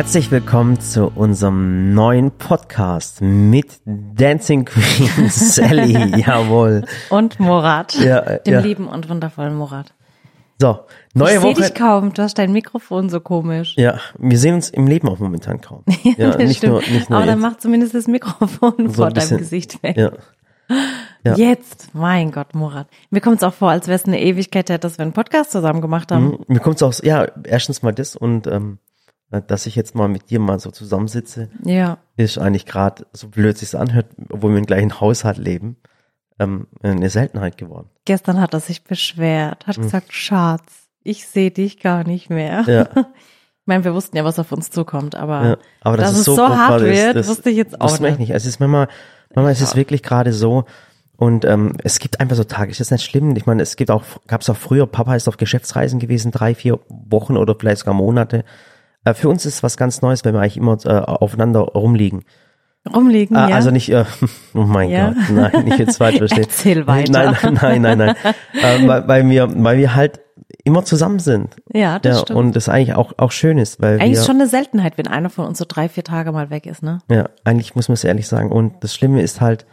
Herzlich willkommen zu unserem neuen Podcast mit Dancing Queen Sally, jawohl. Und Murat, Ja, dem ja. lieben und wundervollen Murat. So, neue ich sehe Woche. dich kaum, du hast dein Mikrofon so komisch. Ja, wir sehen uns im Leben auch momentan kaum. Ja, Das nicht stimmt. nur, nicht nur Aber dann jetzt. mach zumindest das Mikrofon So vor deinem Gesicht weg. Ja. ja. Jetzt, mein Gott, Murat. Mir kommt es auch vor, als wäre es eine Ewigkeit dass wir einen Podcast zusammen gemacht haben. Mhm. Mir kommt's auch, ja, erstens mal das und ähm, dass ich jetzt mal mit dir mal so zusammensitze, Ja. ist eigentlich gerade, so blöd sich's anhört, obwohl wir im gleichen Haushalt leben, ähm, eine Seltenheit geworden. Gestern hat er sich beschwert, hat gesagt, Schatz, ich sehe dich gar nicht mehr. Mhm. Ja. Ich meine, wir wussten ja, was auf uns zukommt, aber, Ja, aber dass dass es so so hart wird, das wusste ich jetzt auch echt nicht. nicht. Es ist manchmal, manchmal ist es wirklich gerade so und ähm, es gibt einfach so Tage, ist das nicht schlimm? Ich meine, es gibt auch, gab es auch früher, Papa ist auf Geschäftsreisen gewesen, drei, vier Wochen oder vielleicht sogar Monate. Äh, für uns ist es was ganz Neues, wenn wir eigentlich immer äh, aufeinander rumliegen. Rumliegen, Ah, ja. Also nicht, äh, oh mein Ja. Gott, nein, nicht jetzt falsch verstehen. Erzähl weiter. Nein, nein, nein, nein. äh, weil, weil wir, weil wir halt immer zusammen sind. ja, das Ja, stimmt. und das eigentlich auch, auch schön ist, weil Eigentlich wir, ist schon eine Seltenheit, wenn einer von uns so drei, vier Tage mal weg ist, ne? Ja, eigentlich muss man es ehrlich sagen. Und das Schlimme ist halt,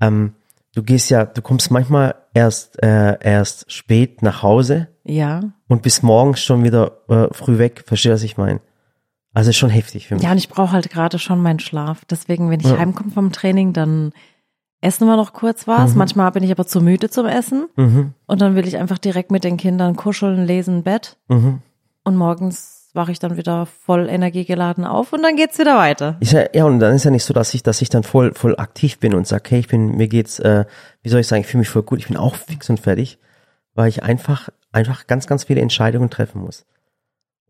ähm, du gehst ja, du kommst manchmal erst äh, erst spät nach Hause Ja. und bis morgens schon wieder äh, früh weg. Verstehst du, was ich meine? Also ist schon heftig für mich. Ja, und ich brauche halt gerade schon meinen Schlaf. Deswegen, wenn ich Ja. heimkomme vom Training, dann essen wir noch kurz was. Manchmal bin ich aber zu müde zum Essen. Mhm, Und dann will ich einfach direkt mit den Kindern kuscheln, lesen, Bett. mhm. Und morgens wache ich dann wieder voll energiegeladen auf und dann geht's wieder weiter. Ja, ja, und dann ist ja nicht so, dass ich, dass ich dann voll, voll aktiv bin und sage, hey, ich bin, mir geht's, äh, wie soll ich sagen, ich fühle mich voll gut, ich bin auch fix und fertig, weil ich einfach, einfach ganz, ganz viele Entscheidungen treffen muss.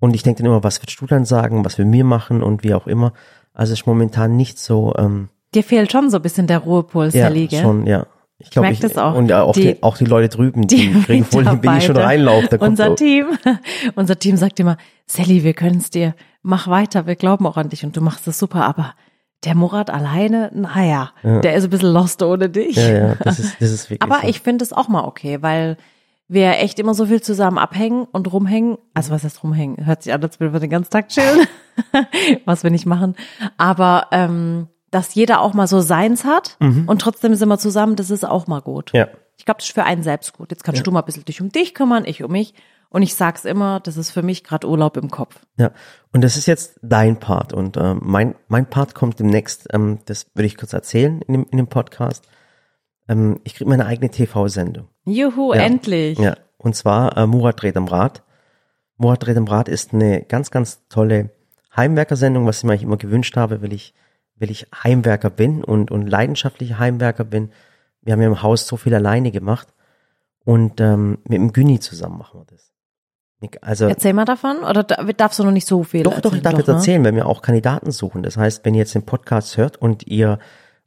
Und ich denke dann immer, was würdest du dann sagen, was wir mir machen und wie auch immer. Also ist momentan nicht so, ähm, Dir fehlt schon so ein bisschen der Ruhepol, ja, Sally, gell? schon, ja. Ich glaube, merk das auch. Und ja, auch die, Die- auch die Leute drüben, die, die kriegen voll, wenn ich schon reinlaufe, da kommt Unser so, Team, unser Team sagt immer, Sally, wir können es dir, mach weiter, wir glauben auch an dich und du machst es super, aber der Murat alleine, naja, der ist ein bisschen lost ohne dich. ja, ja, das ist, das ist wirklich Aber so. ich finde es auch mal okay, weil wir echt immer so viel zusammen abhängen und rumhängen. Also was heißt rumhängen? Hört sich an, als würden wir den ganzen Tag chillen, was wir nicht machen. Aber ähm, dass jeder auch mal so seins hat und trotzdem sind wir zusammen, das ist auch mal gut. Mhm. ja. Ich glaube, das ist für einen selbst gut. Jetzt kannst du mal ein bisschen dich um dich kümmern, ich um mich. Und ich sag's immer, das ist für mich gerade Urlaub im Kopf. Ja, und das ist jetzt dein Part und ähm, mein mein Part kommt demnächst. Ähm, das würde ich kurz erzählen in dem in dem Podcast. Ähm, ich kriege meine eigene TV-Sendung. Juhu, Ja. endlich. Ja, und zwar äh, Murat dreht am Rad. Murat dreht am Rad ist eine ganz ganz tolle Heimwerkersendung, was ich mir immer gewünscht habe, weil ich weil ich Heimwerker bin und und leidenschaftlicher Heimwerker bin. Wir haben ja im Haus so viel alleine gemacht und ähm, mit dem Günni zusammen machen wir das. Also Erzähl mal davon, oder da- darfst du noch nicht so viel doch, doch, ich darf jetzt ne? erzählen, wenn wir auch Kandidaten suchen. Das heißt, wenn ihr jetzt den Podcast hört und ihr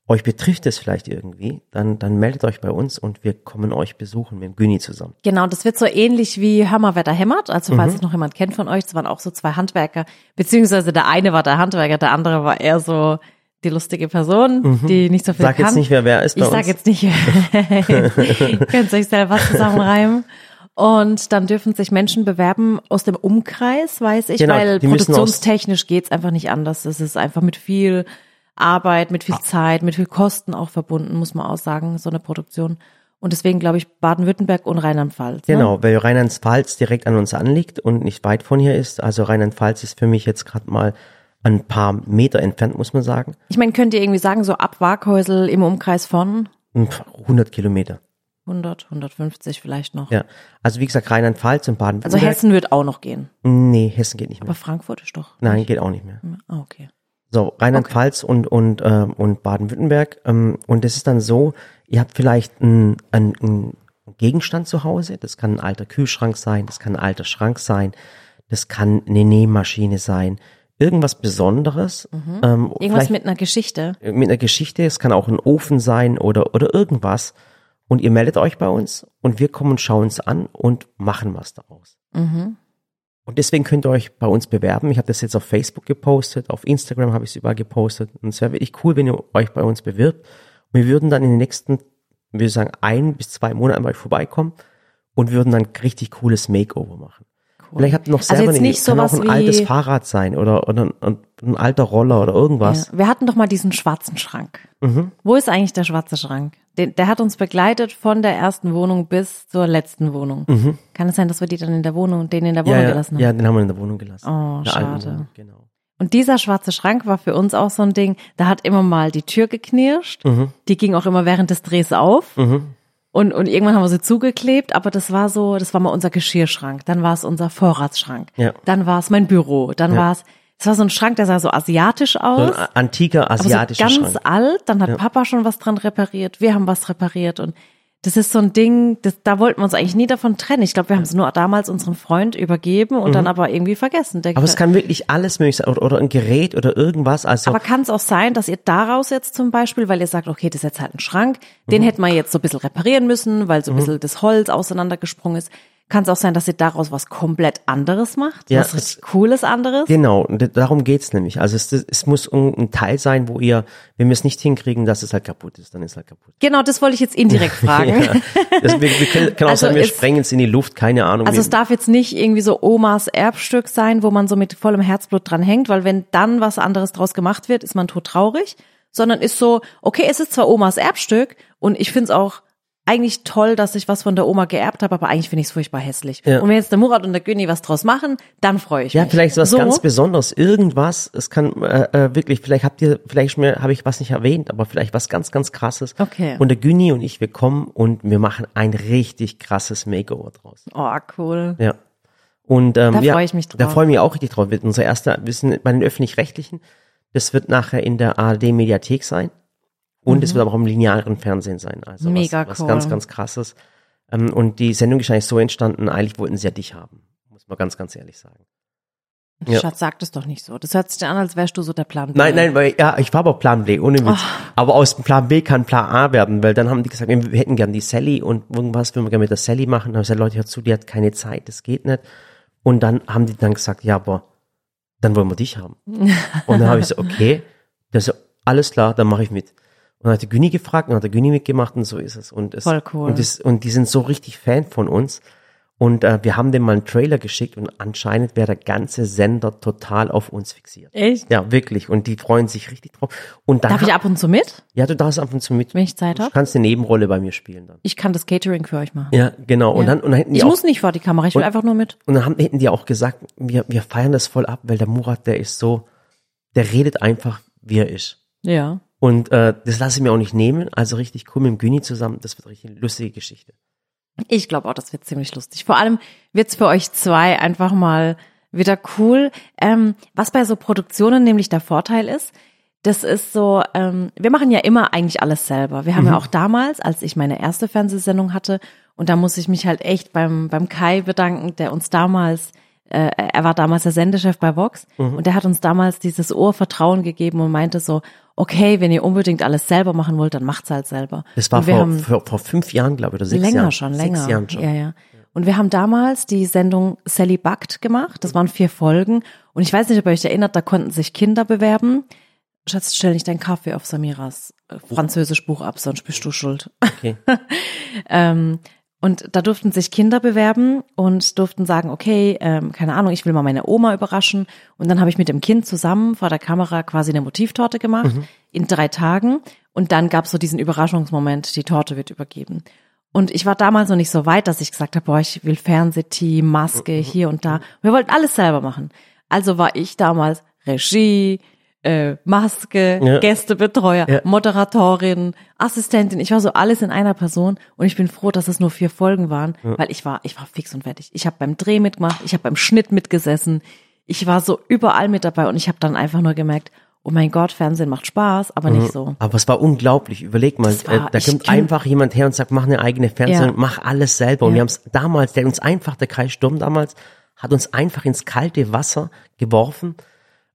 euch betrifft es vielleicht irgendwie, dann, dann meldet euch bei uns und wir kommen euch besuchen mit dem Güni zusammen. Genau, das wird so ähnlich wie mal, wer da hämmert. Also falls Mhm. es noch jemand kennt von euch, das waren auch so zwei Handwerker. Beziehungsweise der eine war der Handwerker, der andere war eher so die lustige Person, die nicht so viel Mhm. Sag kann. jetzt nicht, wer wer ist bei ich sag uns. jetzt nicht, könnt euch selber zusammenreimen. Und dann dürfen sich Menschen bewerben aus dem Umkreis, weiß ich, Genau, weil produktionstechnisch geht's einfach nicht anders. Es ist einfach mit viel Arbeit, mit Ah. viel Zeit, mit viel Kosten auch verbunden, muss man auch sagen, so eine Produktion. Und deswegen glaube ich Baden-Württemberg und Rheinland-Pfalz. Ne? Genau, weil Rheinland-Pfalz direkt an uns anliegt und nicht weit von hier ist. Also Rheinland-Pfalz ist für mich jetzt gerade mal ein paar Meter entfernt, muss man sagen. Ich meine, könnt ihr irgendwie sagen, so ab Waghäusel im Umkreis von Pff, 100 Kilometer. 100, 150 vielleicht noch. Ja. Also wie gesagt, Rheinland-Pfalz und Also Baden-Württemberg. Hessen wird auch noch gehen. Nee, Hessen geht nicht mehr. Aber Frankfurt ist doch. Nein, geht auch nicht mehr. Ah, okay. So, Rheinland-Pfalz und, und, ähm, und Baden-Württemberg. Ähm, und es ist dann so, ihr habt vielleicht einen ein Gegenstand zu Hause. Das kann ein alter Kühlschrank sein, das kann ein alter Schrank sein, das kann eine Nähmaschine sein. Irgendwas Besonderes. Ähm, Irgendwas mit einer Geschichte. mit einer Geschichte, es kann auch ein Ofen sein oder, oder irgendwas. Und ihr meldet euch bei uns und wir kommen und schauen es an und machen was daraus. Mhm. Und deswegen könnt ihr euch bei uns bewerben. Ich habe das jetzt auf Facebook gepostet, auf Instagram habe ich es überall gepostet. Und es wäre wirklich cool, wenn ihr euch bei uns bewirbt. Und wir würden dann in den nächsten, wir sagen, ein bis zwei Monaten bei euch vorbeikommen und würden dann richtig cooles Makeover machen. Vielleicht habt ihr noch Also selber jetzt eine nicht Idee. Kann auch sowas ein altes Fahrrad sein oder, oder ein, ein alter Roller oder irgendwas. Ja. Wir hatten doch mal diesen schwarzen Schrank. Mhm. Wo ist eigentlich der schwarze Schrank? Den, der hat uns begleitet von der ersten Wohnung bis zur letzten Wohnung. Kann es sein, dass wir die dann in der Wohnung, den in der Wohnung Mhm. ja, ja, gelassen haben? ja, den haben wir in der Wohnung gelassen. Oh, der schade. Wohnung, genau. Und dieser schwarze Schrank war für uns auch so ein Ding, da hat immer mal die Tür geknirscht. Mhm. Die ging auch immer während des Drehs auf. Und, und irgendwann haben wir sie zugeklebt, aber das war so, das war mal unser Geschirrschrank. Dann war es unser Vorratsschrank. Ja. Dann war es mein Büro. Dann war es, es war so ein Schrank, der sah so asiatisch So aus. ein antiker aber so asiatischer ganz Schrank. alt. Dann hat Papa schon was dran repariert. Wir haben was repariert und das ist so ein Ding, das, da wollten wir uns eigentlich nie davon trennen. Ich glaube, wir haben es nur damals unserem Freund übergeben und dann aber irgendwie vergessen. Der, Mhm. Aber es kann wirklich alles möglich sein. Oder, oder ein Gerät oder irgendwas. Also aber kann es auch sein, dass ihr daraus jetzt zum Beispiel, weil ihr sagt, okay, das ist jetzt halt ein Schrank, den Mhm. hätten wir jetzt so ein bisschen reparieren müssen, weil so ein bisschen das Holz auseinandergesprungen ist. Kann es auch sein, dass ihr daraus was komplett anderes macht? Ja, was richtig Cooles anderes? Genau, und darum geht's nämlich. Also es, es muss ein Teil sein, wo ihr, wenn wir es nicht hinkriegen, dass es halt kaputt ist, dann ist es halt kaputt. Genau, das wollte ich jetzt indirekt fragen. Ja. Das, wir, wir können, auch Also sein, wir es- sprengen es in die Luft, keine Ahnung. Also es darf jetzt nicht irgendwie so Omas Erbstück sein, wo man so mit vollem Herzblut dran hängt, weil wenn dann was anderes draus gemacht wird, ist man tot traurig, sondern ist so, okay, es ist zwar Omas Erbstück und ich finde es auch eigentlich toll, dass ich was von der Oma geerbt habe, aber eigentlich finde ich es furchtbar hässlich. Ja. Und wenn jetzt der Murat und der Günni was draus machen, dann freue ich ja, mich. vielleicht ist was so, ganz Besonderes, irgendwas, es kann äh, äh, wirklich, vielleicht habt ihr, vielleicht habe ich was nicht erwähnt, aber vielleicht was ganz, ganz krasses. Okay. Und der Günni und ich, wir kommen und wir machen ein richtig krasses Makeover draus. Oh, cool. Ja. Und ähm, Da ja, ich mich drauf. Da freue ich mich auch richtig drauf. Unser erster, wir sind bei den öffentlich-rechtlichen. Das wird nachher in der ARD-Mediathek sein. Und es wird aber auch im linearen Fernsehen sein. Also Mhm. Mega was, was cool. ganz, ganz krasses. Ähm, und die Sendung ist eigentlich so entstanden, eigentlich wollten sie ja dich haben. Muss man ganz, ganz ehrlich sagen. Ja. Schatz, sag das doch nicht so. Das hört sich an, als wärst du so der Plan. B. Nein, nein, weil, ja, ich war aber Plan B, ohne Witz. Ah. Aber aus dem Plan B kann Plan A werden, weil dann haben die gesagt, wir hätten gern die Sally und irgendwas würden wir gerne mit der Sally machen. Dann haben sie gesagt, Leute, hör zu, die hat keine Zeit, das geht nicht. Und dann haben die dann gesagt, ja, aber dann wollen wir dich haben. Und dann habe ich so, okay, das ist alles klar, dann mache ich mit. Und dann hat die Günni gefragt, und dann hat der Günni mitgemacht und so ist es. Und es Voll cool. Und, das, und die sind so richtig Fan von uns. Und äh, wir haben dem mal einen Trailer geschickt und anscheinend wäre der ganze Sender total auf uns fixiert. Echt? Ja, wirklich. Und die freuen sich richtig drauf. Und dann Darf ich ab und zu mit, ja, du darfst ab und zu mit. wenn ich Zeit Du habe? kannst eine Nebenrolle bei mir spielen dann. Ich kann das Catering für euch machen. Ja, genau. Und Ja. dann, und dann hätten die Ich auch, muss nicht vor die Kamera, ich will einfach nur mit. und dann haben, hätten die auch gesagt, wir, wir feiern das voll ab, weil der Murat, der ist so, der redet einfach, wie er ist. Ja. Und äh, das lasse ich mir auch nicht nehmen. Also richtig cool mit dem Güni zusammen. Das wird richtig eine lustige Geschichte. Ich glaube auch, das wird ziemlich lustig. Vor allem wird's für euch zwei einfach mal wieder cool. Ähm, was bei so Produktionen nämlich der Vorteil ist, das ist so, ähm, wir machen ja immer eigentlich alles selber. Wir haben ja auch damals, als ich meine erste Fernsehsendung hatte, und da muss ich mich halt echt beim, beim Kai bedanken, der uns damals, äh, er war damals der Sendechef bei Vox, und der hat uns damals dieses Ohr Vertrauen gegeben und meinte so, okay, wenn ihr unbedingt alles selber machen wollt, dann macht's halt selber. Das war vor, haben, vor, vor fünf Jahren, glaube ich, oder sechs länger Jahren. schon, Sechs länger. Jahren schon. Ja, ja. Und wir haben damals die Sendung Sally Backt gemacht. Das waren vier Folgen. Und ich weiß nicht, ob ihr euch erinnert, da konnten sich Kinder bewerben. Schatz, stell nicht deinen Kaffee auf Samiras äh, französisch Buch ab, sonst bist du schuld. Okay. Ähm, und da durften sich Kinder bewerben und durften sagen, okay, ähm, keine Ahnung, ich will mal meine Oma überraschen. Und dann habe ich mit dem Kind zusammen vor der Kamera quasi eine Motivtorte gemacht in drei Tagen. Und dann gab es so diesen Überraschungsmoment, die Torte wird übergeben. Und ich war damals noch nicht so weit, dass ich gesagt habe, boah, ich will Fernsehteam, Maske hier und da. Wir wollten alles selber machen. Also war ich damals Regie, äh, Maske, Ja. Gästebetreuer, Ja. Moderatorin, Assistentin. Ich war so alles in einer Person und ich bin froh, dass es nur vier Folgen waren, weil ich war, ich war fix und fertig. Ich habe beim Dreh mitgemacht, ich habe beim Schnitt mitgesessen, ich war so überall mit dabei und ich habe dann einfach nur gemerkt, oh mein Gott, Fernsehen macht Spaß, aber nicht so. Aber es war unglaublich. Überleg mal, Das war- äh, da kommt einfach jemand her und sagt, mach eine eigene Fernsehsendung, Ja. mach alles selber. Und Ja. wir haben es damals, der uns einfach, der Kai Sturm damals, hat uns einfach ins kalte Wasser geworfen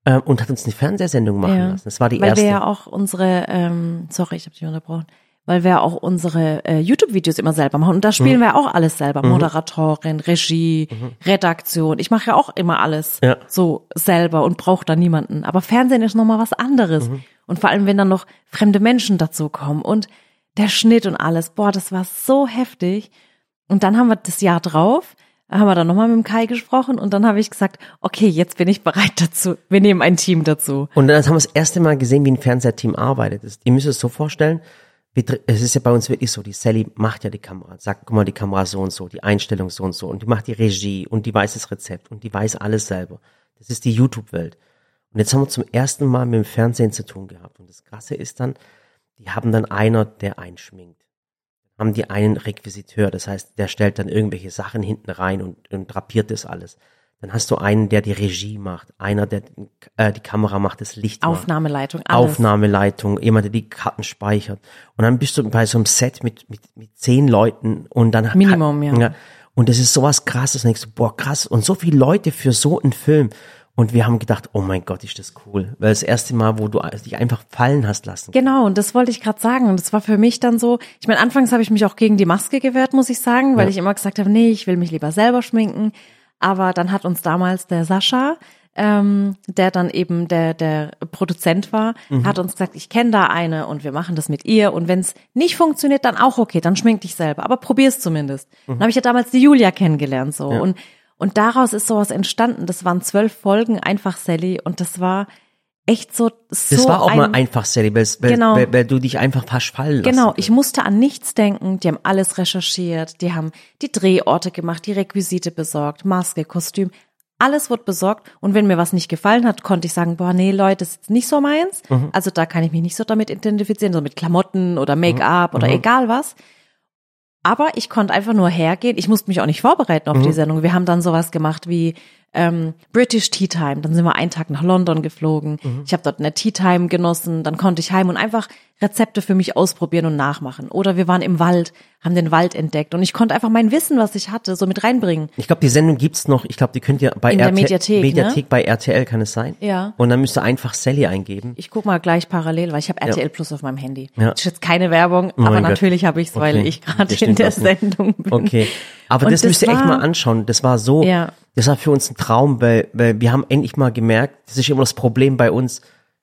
äh, und hat uns eine Fernsehsendung machen Ja. lassen. Das war die weil erste. wir ja auch unsere, ähm, sorry, ich habe dich unterbrochen, weil wir auch unsere äh, YouTube-Videos immer selber machen und da spielen Mhm. wir auch alles selber, Moderatorin, Regie, Redaktion. Ich mache ja auch immer alles Ja. so selber und brauche da niemanden. Aber Fernsehen ist noch mal was anderes Mhm. und vor allem wenn dann noch fremde Menschen dazu kommen und der Schnitt und alles, boah, das war so heftig. Und dann haben wir das Jahr drauf haben wir dann nochmal mit dem Kai gesprochen und dann habe ich gesagt, okay, jetzt bin ich bereit dazu. Wir nehmen ein Team dazu. Und dann haben wir das erste Mal gesehen, wie ein Fernsehteam arbeitet. Ihr müsst es so vorstellen, es ist ja bei uns wirklich so, die Sally macht ja die Kamera, sagt, guck mal, die Kamera so und so, die Einstellung so und so und die macht die Regie und die weiß das Rezept und die weiß alles selber. Das ist die YouTube-Welt. Und jetzt haben wir zum ersten Mal mit dem Fernsehen zu tun gehabt. Und das Krasse ist dann, die haben dann einer, der einschminkt. Haben die einen Requisiteur, das heißt, der stellt dann irgendwelche Sachen hinten rein und, und drapiert das alles. Dann hast du einen, der die Regie macht, einer, der äh, die Kamera macht, das Licht macht. Aufnahmeleitung, alles. Aufnahmeleitung, jemand, der die Karten speichert. Und dann bist du bei so einem Set mit, mit, mit zehn Leuten und dann Minimum, ja. Und das ist sowas krasses. Und denkst du, boah, krass. Und so viele Leute für so einen Film. Und wir haben gedacht, oh mein Gott, ist das cool. Weil das erste Mal, wo du dich einfach fallen hast lassen. Genau, und das wollte ich gerade sagen. Und das war für mich dann so, ich meine, anfangs habe ich mich auch gegen die Maske gewehrt, muss ich sagen, weil Ja. ich immer gesagt habe, nee, ich will mich lieber selber schminken. Aber dann hat uns damals der Sascha, ähm, der dann eben der, der Produzent war, Mhm. hat uns gesagt, ich kenne da eine und wir machen das mit ihr. Und wenn es nicht funktioniert, dann auch okay, dann schmink dich selber. Aber probier's zumindest. Mhm. Dann habe ich ja damals die Julia kennengelernt so. Und, und daraus ist sowas entstanden. Das waren zwölf Folgen, einfach Sally. Und das war echt so, so Das war auch ein, mal einfach, Sally, weil, Genau. weil, weil du dich einfach fast fallen Genau, ich musste an nichts denken. Die haben alles recherchiert. Die haben die Drehorte gemacht, die Requisite besorgt, Maske, Kostüm. Alles wurde besorgt. Und wenn mir was nicht gefallen hat, konnte ich sagen, boah, nee, Leute, das ist nicht so meins. Mhm. Also da kann ich mich nicht so damit identifizieren, so mit Klamotten oder Make-up oder Mhm. egal was. Aber ich konnte einfach nur hergehen. Ich musste mich auch nicht vorbereiten auf Mhm. die Sendung. Wir haben dann sowas gemacht wie ähm, British Tea Time. Dann sind wir einen Tag nach London geflogen. Mhm. Ich habe dort eine Tea Time genossen. Dann konnte ich heim und einfach Rezepte für mich ausprobieren und nachmachen. Oder wir waren im Wald, haben den Wald entdeckt und ich konnte einfach mein Wissen, was ich hatte, so mit reinbringen. Ich glaube, die Sendung gibt's noch. Ich glaube, die könnt ihr bei In der RTL Mediathek, Mediathek ne? bei RTL kann es sein. Ja. Und dann müsst ihr einfach Sally eingeben. Ich guck mal gleich parallel, weil ich habe RTL Plus auf meinem Handy. Ja. Das ist jetzt keine Werbung, Oh aber natürlich habe ich's, weil Okay. ich gerade in der nicht. Sendung bin. Okay. Aber Und das, das müsst ihr echt mal anschauen. Das war so, Ja. das war für uns ein Traum, weil, weil wir haben endlich mal gemerkt, das ist immer das Problem bei uns,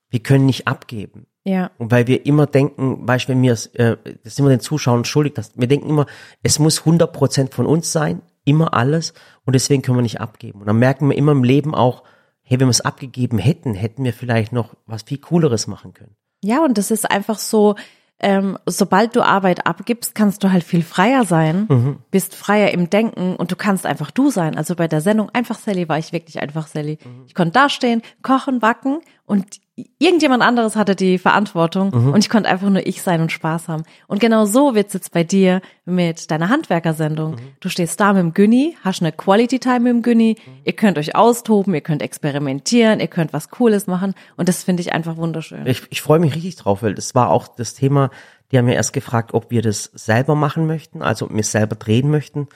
wir können nicht abgeben. Ja. Und weil wir immer denken, weißt du, wenn wir es, äh, das sind wir den Zuschauern schuldig, dass, wir denken immer, es muss 100% von uns sein, immer alles, und deswegen können wir nicht abgeben. Und dann merken wir immer im Leben auch, hey, wenn wir es abgegeben hätten, hätten wir vielleicht noch was viel Cooleres machen können. Ja, und das ist einfach so, ähm, sobald du Arbeit abgibst, kannst du halt viel freier sein, Mhm. bist freier im Denken und du kannst einfach du sein. Also bei der Sendung Einfach Sally war ich wirklich einfach Sally. Mhm. Ich konnte dastehen, kochen, backen und irgendjemand anderes hatte die Verantwortung Mhm. und ich konnte einfach nur ich sein und Spaß haben. Und genau so wird's jetzt bei dir mit deiner Handwerkersendung. Mhm. Du stehst da mit dem Günni, hast eine Quality Time mit dem Günni, Mhm. ihr könnt euch austoben, ihr könnt experimentieren, ihr könnt was Cooles machen und das finde ich einfach wunderschön. Ich, ich freue mich richtig drauf, weil das war auch das Thema, die haben mir erst gefragt, ob wir das selber machen möchten, also ob wir es selber drehen möchten.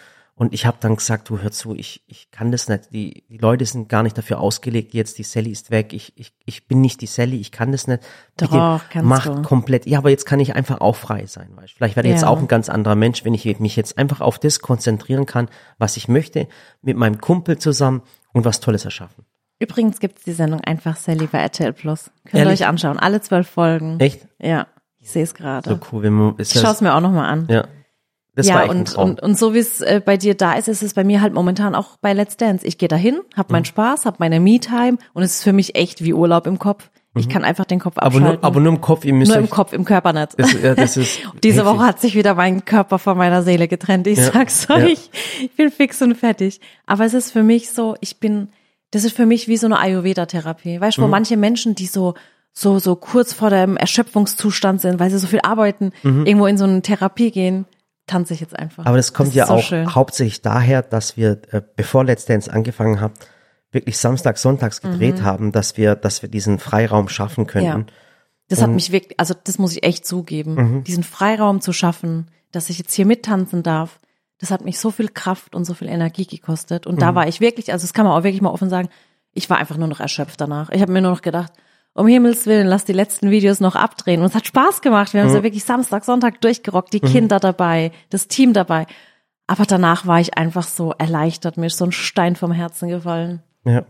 Und ich habe dann gesagt, du hör zu, ich, ich kann das nicht. Die, die Leute sind gar nicht dafür ausgelegt, jetzt die Sally ist weg. Ich, ich, ich bin nicht die Sally, ich kann das nicht. Doch, kannst macht du. komplett. Ja, aber jetzt kann ich einfach auch frei sein. Weißt? Vielleicht werde ich jetzt Ja. auch ein ganz anderer Mensch, wenn ich mich jetzt einfach auf das konzentrieren kann, was ich möchte, mit meinem Kumpel zusammen und was Tolles erschaffen. Übrigens gibt's die Sendung einfach Sally bei RTL Plus. Könnt ihr euch anschauen. Alle zwölf Folgen. Echt? Ja, ich sehe es gerade. So cool, wenn man, ist ich schaue es mir auch nochmal an. ja. Das ja, und, und, und so wie es äh, bei dir da ist, ist es bei mir halt momentan auch bei Let's Dance. Ich gehe dahin, hab Mhm. meinen Spaß, hab meine Me-Time und es ist für mich echt wie Urlaub im Kopf. Ich kann einfach den Kopf Mhm. aber abschalten. nur, aber nur im Kopf, ihr müsst Nur im Kopf, im Körper nicht. Das, ja, das ist Diese heftig. Woche hat sich wieder mein Körper von meiner Seele getrennt. Ich Ja, sag's ja. euch. Ich bin fix und fertig. Aber es ist für mich so, ich bin, das ist für mich wie so eine Ayurveda-Therapie. Weißt Mhm. du, wo manche Menschen, die so, so, so kurz vor dem Erschöpfungszustand sind, weil sie so viel arbeiten, irgendwo in so eine Therapie gehen, tanze ich jetzt einfach. Mhm. Aber das kommt ist ja so auch schön. hauptsächlich daher, dass wir, äh, bevor Let's Dance angefangen hat, wirklich Samstag, Sonntags gedreht haben, dass wir, dass wir diesen Freiraum schaffen könnten. Mhm. Ja. Das hat mich wirklich, also das muss ich echt zugeben, Mhm. diesen Freiraum zu schaffen, dass ich jetzt hier mittanzen darf, das hat mich so viel Kraft und so viel Energie gekostet. Und Mhm. da war ich wirklich, also das kann man auch wirklich mal offen sagen, ich war einfach nur noch erschöpft danach. Ich habe mir nur noch gedacht, um Himmels Willen, lass die letzten Videos noch abdrehen. Und es hat Spaß gemacht. Wir haben Mhm. ja wirklich Samstag, Sonntag durchgerockt, die Kinder dabei, das Team dabei. Aber danach war ich einfach so erleichtert, mir ist so ein Stein vom Herzen gefallen. Ja.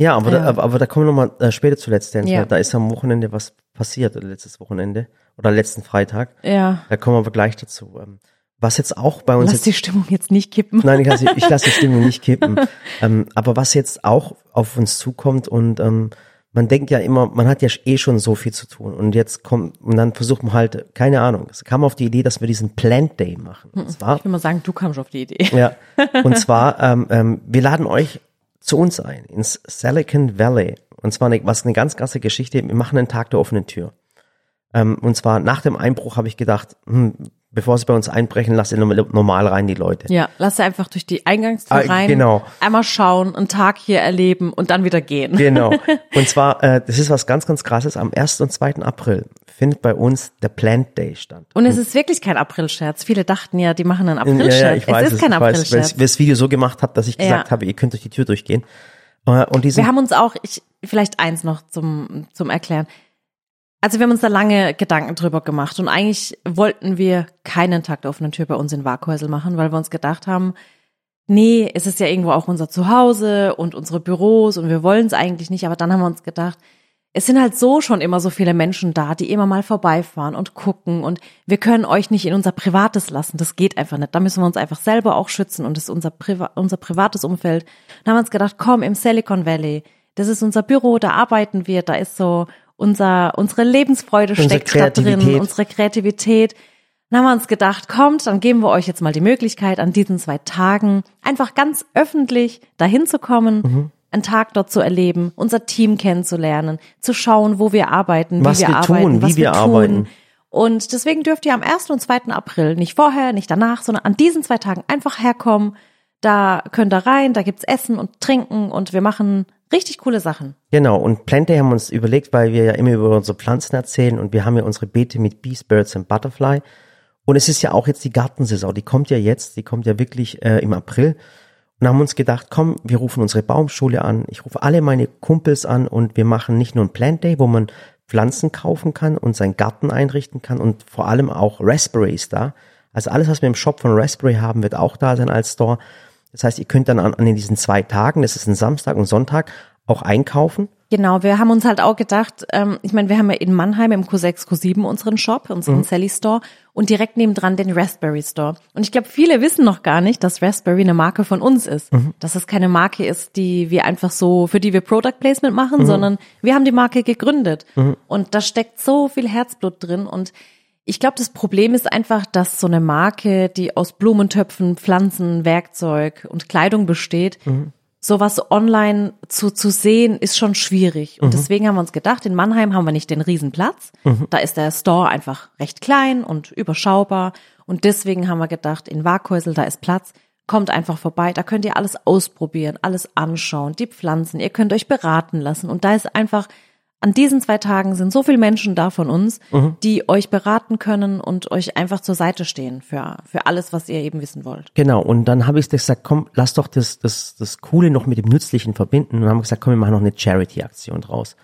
Ja, aber, Ja. Da, aber, aber da kommen wir nochmal äh, später zu Let's Dance, Ja. da ist am Wochenende was passiert, oder letztes Wochenende, oder letzten Freitag. Ja. Da kommen wir aber gleich dazu. Ähm, Was jetzt auch bei uns Lass jetzt, die Stimmung jetzt nicht kippen. Nein, ich lasse, ich lasse die Stimmung nicht kippen. Ähm, aber was jetzt auch auf uns zukommt und ähm, man denkt ja immer, man hat ja eh schon so viel zu tun und jetzt kommt und dann versucht man halt, keine Ahnung, es kam auf die Idee, dass wir diesen Plant Day machen. Und zwar, Ich will mal sagen, du kamst auf die Idee. ja, und zwar, ähm, ähm, wir laden euch zu uns ein ins Silicon Valley und zwar eine, was eine ganz krasse Geschichte. Wir machen einen Tag der offenen Tür. Ähm, und zwar nach dem Einbruch habe ich gedacht, hm, bevor sie bei uns einbrechen, lass sie normal rein die Leute. Ja, lass sie einfach durch die Eingangstür Ah, rein, genau. einmal schauen, einen Tag hier erleben und dann wieder gehen. Genau. Und zwar, äh, das ist was ganz, ganz krasses. Am 1. und 2. April findet bei uns der Plant Day statt. Und es ist wirklich kein Aprilscherz. Viele dachten ja, die machen einen Ja, Aprilscherz. ja, ich weiß es ist kein ich weiß, weil Aprilscherz. ich das Video so gemacht habe, dass ich gesagt Ja. habe, ihr könnt durch die Tür durchgehen. Äh, Und diesen, Wir haben uns auch, ich, vielleicht eins noch zum, zum Erklären. Also wir haben uns da lange Gedanken drüber gemacht und eigentlich wollten wir keinen Tag der offenen Tür bei uns in Waghäusel machen, weil wir uns gedacht haben, nee, es ist ja irgendwo auch unser Zuhause und unsere Büros und wir wollen es eigentlich nicht, aber dann haben wir uns gedacht, es sind halt so schon immer so viele Menschen da, die immer mal vorbeifahren und gucken und wir können euch nicht in unser Privates lassen. Das geht einfach nicht. Da müssen wir uns einfach selber auch schützen und das ist unser, Priva unser privates Umfeld. Dann haben wir uns gedacht, komm, im Silicon Valley, das ist unser Büro, da arbeiten wir, da ist so unser, unsere Lebensfreude Unsere steckt da drin, unsere Kreativität. Dann haben wir uns gedacht, kommt, dann geben wir euch jetzt mal die Möglichkeit, an diesen zwei Tagen einfach ganz öffentlich dahin zu kommen, Mhm. einen Tag dort zu erleben, unser Team kennenzulernen, zu schauen, wo wir arbeiten, Was wie wir, wir tun, arbeiten, wie was wir tun. arbeiten. Und deswegen dürft ihr am 1. und 2. April, nicht vorher, nicht danach, sondern an diesen zwei Tagen einfach herkommen. Da könnt ihr rein, da gibt's Essen und Trinken und wir machen richtig coole Sachen. Genau, und Plant Day haben uns überlegt, weil wir ja immer über unsere Pflanzen erzählen und wir haben ja unsere Beete mit Bees, Birds und Butterfly. Und es ist ja auch jetzt die Gartensaison, die kommt ja jetzt, die kommt ja wirklich äh, im April. Und haben uns gedacht, komm, wir rufen unsere Baumschule an, ich rufe alle meine Kumpels an und wir machen nicht nur ein Plant Day, wo man Pflanzen kaufen kann und seinen Garten einrichten kann und vor allem auch Raspberries da. Also alles, was wir im Shop von Raspberry haben, wird auch da sein als Store. Das heißt, ihr könnt dann an, an diesen zwei Tagen, das ist ein Samstag und Sonntag, auch einkaufen. Genau, wir haben uns halt auch gedacht, ähm, ich meine, wir haben ja in Mannheim im Q6, Q7 unseren Shop, unseren Sally Store und direkt nebendran den Raspberry Store. Und ich glaube, viele wissen noch gar nicht, dass Raspberry eine Marke von uns ist. Dass es keine Marke ist, die wir einfach so, für die wir Product Placement machen, sondern wir haben die Marke gegründet. Und da steckt so viel Herzblut drin und ich glaube, das Problem ist einfach, dass so eine Marke, die aus Blumentöpfen, Pflanzen, Werkzeug und Kleidung besteht, sowas online zu, zu sehen, ist schon schwierig. Und deswegen haben wir uns gedacht, in Mannheim haben wir nicht den Riesenplatz. Da ist der Store einfach recht klein und überschaubar. Und deswegen haben wir gedacht, in Waghäusel, da ist Platz. Kommt einfach vorbei, da könnt ihr alles ausprobieren, alles anschauen, die Pflanzen, ihr könnt euch beraten lassen. Und da ist einfach, an diesen zwei Tagen sind so viele Menschen da von uns, die euch beraten können und euch einfach zur Seite stehen für, für alles, was ihr eben wissen wollt. Genau, und dann habe ich gesagt, komm, lass doch das, das, das Coole noch mit dem Nützlichen verbinden. Und dann haben wir gesagt, komm, wir machen noch eine Charity-Aktion draus.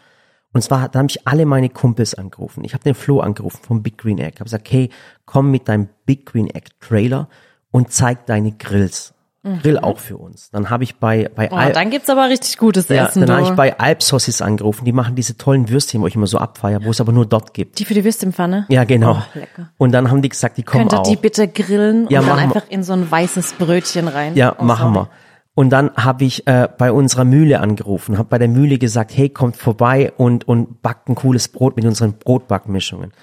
Und zwar, da habe ich alle meine Kumpels angerufen. Ich habe den Flo angerufen vom Big Green Egg. habe gesagt, hey, komm mit deinem Big Green Egg Trailer und zeig deine Grills. Grill auch für uns. Dann habe ich bei, bei Oh, Al- dann gibt's aber richtig gutes ja, Essen. dann habe ich bei Alpsauces angerufen. Die machen diese tollen Würstchen, wo ich immer so abfeier, wo es aber nur dort gibt. die für die Würstchenpfanne? Ja, genau. Oh, lecker. Und dann haben die gesagt, die kommen Könnt ihr auch. die bitte grillen Ja, und dann machen wir. einfach in so ein weißes Brötchen rein? Ja, Oh, machen sorry. wir. Und dann habe ich äh, bei unserer Mühle angerufen, habe bei der Mühle gesagt, hey, kommt vorbei und, und backt ein cooles Brot mit unseren Brotbackmischungen. Und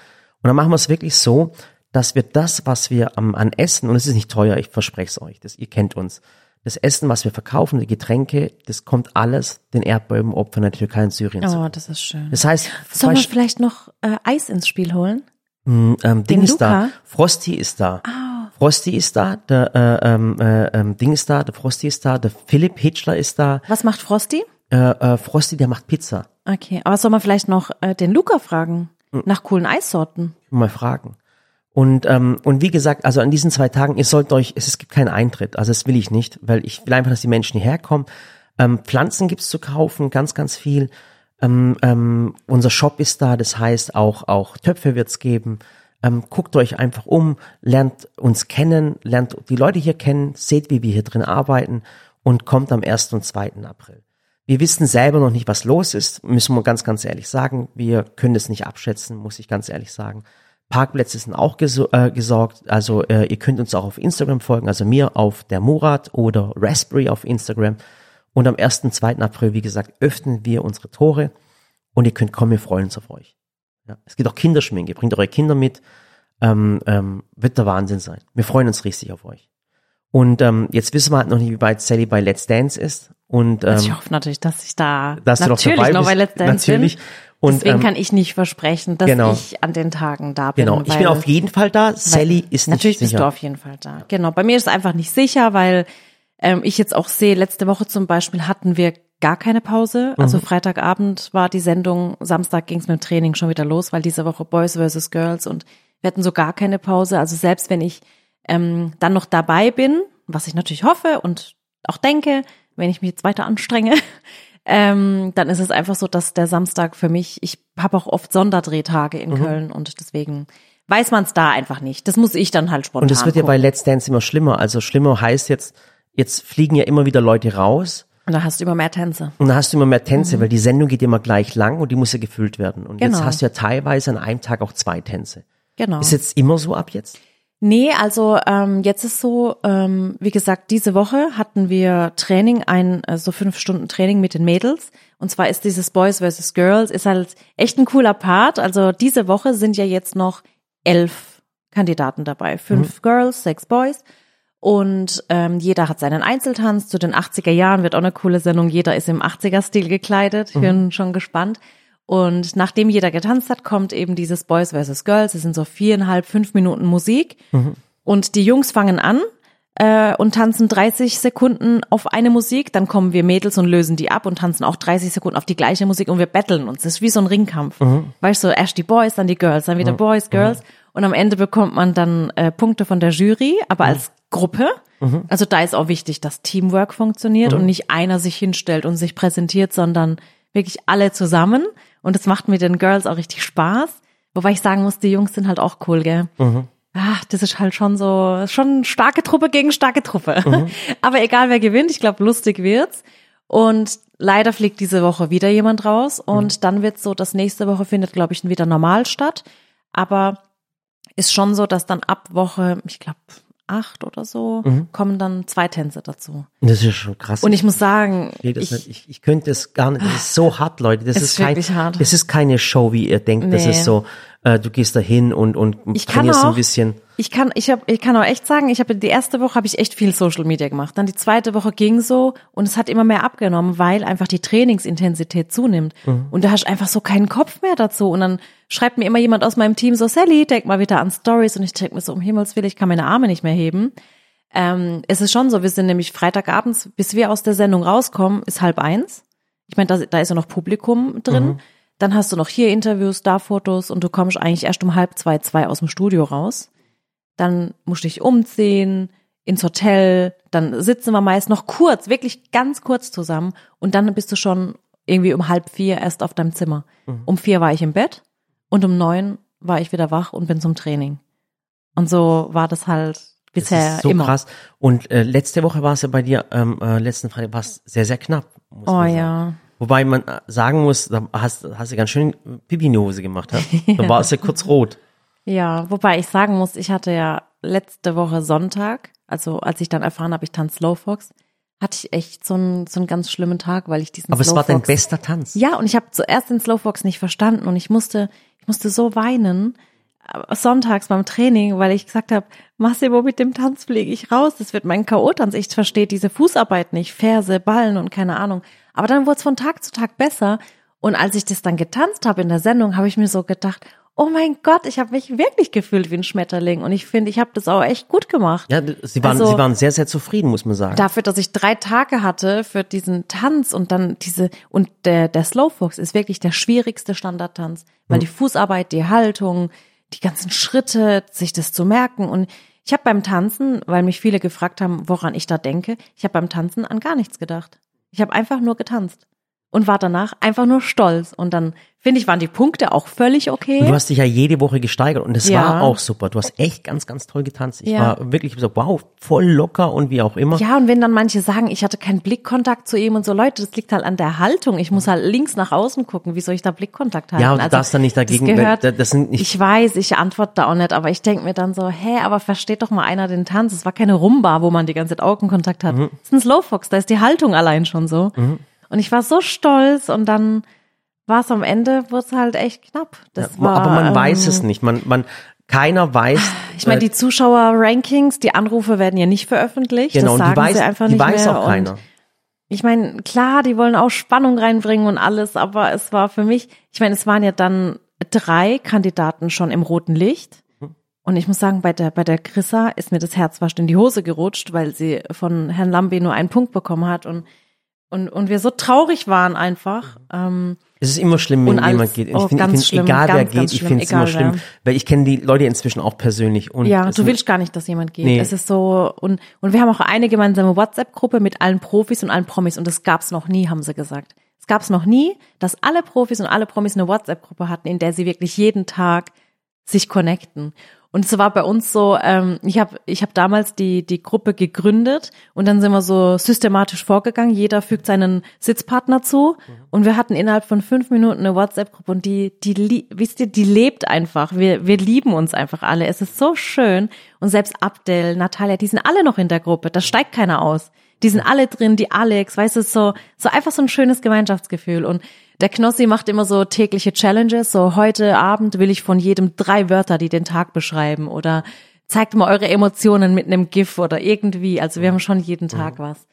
dann machen wir es wirklich so, dass wir das, was wir am, an Essen, und es ist nicht teuer, ich verspreche es euch, das, ihr kennt uns, das Essen, was wir verkaufen, die Getränke, das kommt alles den Erdbebenopfern der Türkei und Syrien zu. Oh, das ist schön. Das heißt, Sollen wir vielleicht noch äh, Eis ins Spiel holen? ähm, Ding ist da? Frosty ist da. Frosty ist da, der äh, ähm, äh, ähm, Ding ist da, der Frosty ist da, der Philipp Hitchler ist da, Was macht Frosty? äh, äh, Frosty, der macht Pizza. Okay, aber soll man vielleicht noch äh, den Luca fragen? Hm. Nach coolen Eissorten. Mal fragen. Und, ähm, und wie gesagt, also an diesen zwei Tagen, ihr sollt euch, es, es gibt keinen Eintritt, also das will ich nicht, weil ich will einfach, dass die Menschen hierher kommen. Ähm, Pflanzen gibt's zu kaufen, ganz, ganz viel. Ähm, ähm, unser Shop ist da, das heißt auch, auch Töpfe wird's geben. Ähm, guckt euch einfach um, lernt uns kennen, lernt die Leute hier kennen, seht, wie wir hier drin arbeiten und kommt am 1. und 2. April. Wir wissen selber noch nicht, was los ist, müssen wir ganz, ganz ehrlich sagen. Wir können es nicht abschätzen, muss ich ganz ehrlich sagen. Parkplätze sind auch äh, gesorgt. Also äh, ihr könnt uns auch auf Instagram folgen, also mir auf der Murat oder Raspberry auf Instagram. Und am 1. 2. April, wie gesagt, öffnen wir unsere Tore und ihr könnt kommen, wir freuen uns auf euch. Ja. Es gibt auch Kinderschminke, bringt eure Kinder mit, ähm, ähm, wird der Wahnsinn sein. Wir freuen uns riesig auf euch. Und ähm, jetzt wissen wir halt noch nicht, wie weit Sally bei Let's Dance ist. Und ähm, Also ich hoffe natürlich, dass ich da dass du natürlich noch dabei noch bei Let's Dance natürlich. bin. Und, Deswegen ähm, kann ich nicht versprechen, dass genau. ich an den Tagen da bin. Genau, ich bin weil- auf jeden Fall da. Sally ist nicht Natürlich bist sicher. du auf jeden Fall da. Genau. Bei mir ist es einfach nicht sicher, weil ähm, ich jetzt auch sehe, letzte Woche zum Beispiel hatten wir gar keine Pause. Also Mhm. Freitagabend war die Sendung, Samstag ging es mit dem Training schon wieder los, weil diese Woche Boys versus Girls und wir hatten so gar keine Pause. Also selbst wenn ich ähm, dann noch dabei bin, was ich natürlich hoffe und auch denke, wenn ich mich jetzt weiter anstrenge, ähm, dann ist es einfach so, dass der Samstag für mich, ich habe auch oft Sonderdrehtage in Mhm. Köln und deswegen weiß man es da einfach nicht. Das muss ich dann halt spontan Und es wird ja bei gucken. Let's Dance immer schlimmer. Also schlimmer heißt jetzt, jetzt fliegen ja immer wieder Leute raus Und da hast du immer mehr Tänze. und dann hast du immer mehr Tänze, weil die Sendung geht immer gleich lang und die muss ja gefüllt werden. Und jetzt Genau. hast du ja teilweise an einem Tag auch zwei Tänze. Genau. Ist jetzt immer so ab jetzt? Nee, also ähm, jetzt ist so, ähm, wie gesagt, diese Woche hatten wir Training, ein äh, so fünf Stunden Training mit den Mädels. Und zwar ist dieses Boys versus Girls, ist halt echt ein cooler Part. Also diese Woche sind ja jetzt noch elf Kandidaten dabei. Fünf Girls, sechs Boys. Und ähm, jeder hat seinen Einzeltanz. Zu den 80er Jahren wird auch eine coole Sendung. Jeder ist im 80er-Stil gekleidet. Ich bin schon gespannt. Und nachdem jeder getanzt hat, kommt eben dieses Boys versus Girls. Es sind so viereinhalb, fünf Minuten Musik. Und die Jungs fangen an äh, und tanzen 30 Sekunden auf eine Musik. Dann kommen wir Mädels und lösen die ab und tanzen auch 30 Sekunden auf die gleiche Musik und wir betteln uns. Das ist wie so ein Ringkampf. Weißt du, so erst die Boys, dann die Girls, dann wieder Boys, Girls. Und am Ende bekommt man dann äh, Punkte von der Jury, aber als Gruppe. Also da ist auch wichtig, dass Teamwork funktioniert und nicht einer sich hinstellt und sich präsentiert, sondern wirklich alle zusammen. Und es macht mit den Girls auch richtig Spaß. Wobei ich sagen muss, die Jungs sind halt auch cool, gell? Ach, das ist halt schon so, schon starke Truppe gegen starke Truppe. Aber egal wer gewinnt, ich glaube, lustig wird's. Und leider fliegt diese Woche wieder jemand raus. Und dann wird's so, dass nächste Woche findet, glaube ich, wieder normal statt. Aber ist schon so, dass dann ab Woche, ich glaube, acht oder so, kommen dann zwei Tänze dazu. Das ist schon krass. Und ich muss sagen, das ich, ich, ich könnte es gar nicht. Das ist so hart, Leute. Das ist, ist kein, hart. Das ist keine Show, wie ihr denkt. Das Nee. ist so, äh, du gehst da hin und, und Ich kann trainierst auch- ein bisschen. Ich kann, ich habe, ich kann auch echt sagen, ich habe die erste Woche habe ich echt viel Social Media gemacht. Dann die zweite Woche ging so und es hat immer mehr abgenommen, weil einfach die Trainingsintensität zunimmt. Und da hast du einfach so keinen Kopf mehr dazu. Und dann schreibt mir immer jemand aus meinem Team so, Sally, denk mal wieder an Stories und ich denke mir so, um Himmels Willen, ich kann meine Arme nicht mehr heben. Ähm, es ist schon so, wir sind nämlich Freitagabends, bis wir aus der Sendung rauskommen, ist halb eins. Ich meine, da, da ist ja noch Publikum drin. Dann hast du noch hier Interviews, da Fotos und du kommst eigentlich erst um halb zwei, zwei aus dem Studio raus. Dann musst du dich umziehen, ins Hotel, dann sitzen wir meist noch kurz, wirklich ganz kurz zusammen und dann bist du schon irgendwie um halb vier erst auf deinem Zimmer. Um vier war ich im Bett und um neun war ich wieder wach und bin zum Training. Und so war das halt Das bisher ist so immer. krass. Und äh, letzte Woche war es ja bei dir, ähm, äh, letzten Freitag war es sehr, sehr knapp. Oh ja. Wobei man sagen muss, da hast, hast du ganz schön Pipi in die Hose gemacht. Ja? Da war es ja kurz rot. Ja, wobei ich sagen muss, ich hatte ja letzte Woche Sonntag, also als ich dann erfahren habe, ich tanze Slowfox, hatte ich echt so einen, so einen ganz schlimmen Tag, weil ich diesen Aber es war dein Slowfox bester Tanz. Ja, und ich habe zuerst den Slowfox nicht verstanden und ich musste, ich musste so weinen äh, sonntags beim Training, weil ich gesagt habe, Massimo, mit dem Tanz fliege ich raus, das wird mein K.O.-Tanz. Ich verstehe diese Fußarbeit nicht, Ferse, Ballen und keine Ahnung. Aber dann wurde es von Tag zu Tag besser. Und als ich das dann getanzt habe in der Sendung, habe ich mir so gedacht, oh mein Gott, ich habe mich wirklich gefühlt wie ein Schmetterling. Und ich finde, ich habe das auch echt gut gemacht. Ja, sie waren, Also- sie waren sehr, sehr zufrieden, muss man sagen. Dafür, dass ich drei Tage hatte für diesen Tanz und dann diese, und der, der Slowfox ist wirklich der schwierigste Standardtanz, weil die Fußarbeit, die Haltung, die ganzen Schritte, sich das zu merken und ich habe beim Tanzen, weil mich viele gefragt haben, woran ich da denke, ich habe beim Tanzen an gar nichts gedacht. Ich habe einfach nur getanzt. Und war danach einfach nur stolz. Und dann, finde ich, waren die Punkte auch völlig okay. Und du hast dich ja jede Woche gesteigert und es Ja. war auch super. Du hast echt ganz, ganz toll getanzt. Ich Ja. war wirklich so, wow, voll locker und wie auch immer. Ja, und wenn dann manche sagen, ich hatte keinen Blickkontakt zu ihm und so, Leute, das liegt halt an der Haltung. Ich muss halt links nach außen gucken. Wie soll ich da Blickkontakt halten? Ja, und du darfst dann nicht dagegen- Das, gehört, das- das sind nicht- ich weiß, ich antworte da auch nicht, aber ich denke mir dann so, hä, aber versteht doch mal einer den Tanz. Es war keine Rumba, wo man die ganze Zeit Augenkontakt hat. Mhm. Es ist ein Slowfox, da ist die Haltung allein schon so. Und ich war so stolz und dann war es am Ende, wurde es halt echt knapp. Das Ja, war, aber man ähm, weiß es nicht. Man, man, keiner weiß. Ich meine, äh, die Zuschauer-Rankings, die Anrufe werden ja nicht veröffentlicht. genau, das und sagen die weiß, sie einfach die nicht weiß mehr. auch und keiner. Ich meine, klar, die wollen auch Spannung reinbringen und alles, aber es war für mich, ich meine, es waren ja dann drei Kandidaten schon im roten Licht. Und ich muss sagen, bei der, bei der Chrissa ist mir das Herz fast in die Hose gerutscht, weil sie von Herrn Lambe nur einen Punkt bekommen hat und, und, und wir so traurig waren einfach. Ähm, Es ist immer schlimm, wenn als- jemand geht. Und oh, ich finde, ich find, schlimm, egal wer ganz, geht, ganz ich finde es immer schlimm, wer. weil ich kenne die Leute inzwischen auch persönlich. Und ja, du willst gar nicht, dass jemand geht. Nee. Es ist so, und, und wir haben auch eine gemeinsame WhatsApp-Gruppe mit allen Profis und allen Promis und das gab's noch nie, haben sie gesagt. Es gab's noch nie, dass alle Profis und alle Promis eine WhatsApp-Gruppe hatten, in der sie wirklich jeden Tag sich connecten. Und es war bei uns so, ähm, ich habe ich hab damals die, die Gruppe gegründet und dann sind wir so systematisch vorgegangen. Jeder fügt seinen Sitzpartner zu und wir hatten innerhalb von fünf Minuten eine WhatsApp-Gruppe und die, die, wisst ihr, die lebt einfach. Wir, wir lieben uns einfach alle. Es ist so schön. Und selbst Abdel, Natalia, die sind alle noch in der Gruppe. Da steigt keiner aus. Die sind alle drin, die Alex, weißt du, so, so einfach so ein schönes Gemeinschaftsgefühl. Und der Knossi macht immer so tägliche Challenges. So heute Abend will ich von jedem drei Wörter, die den Tag beschreiben oder zeigt mal eure Emotionen mit einem GIF oder irgendwie. Also wir haben schon jeden Tag was.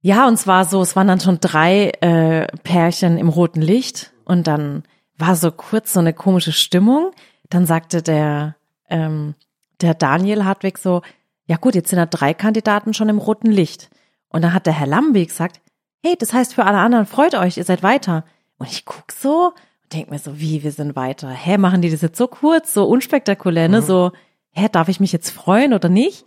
Ja, und zwar so, es waren dann schon drei äh, Pärchen im roten Licht und dann war so kurz so eine komische Stimmung. Dann sagte der, ähm, der Daniel Hartwig so, ja gut, jetzt sind da drei Kandidaten schon im roten Licht. Und dann hat der Herr Lambi gesagt, hey, das heißt für alle anderen, freut euch, ihr seid weiter. Und ich guck so und denk mir so, wie, wir sind weiter. Hä, machen die das jetzt so kurz, so unspektakulär, ne? So, hä, darf ich mich jetzt freuen oder nicht?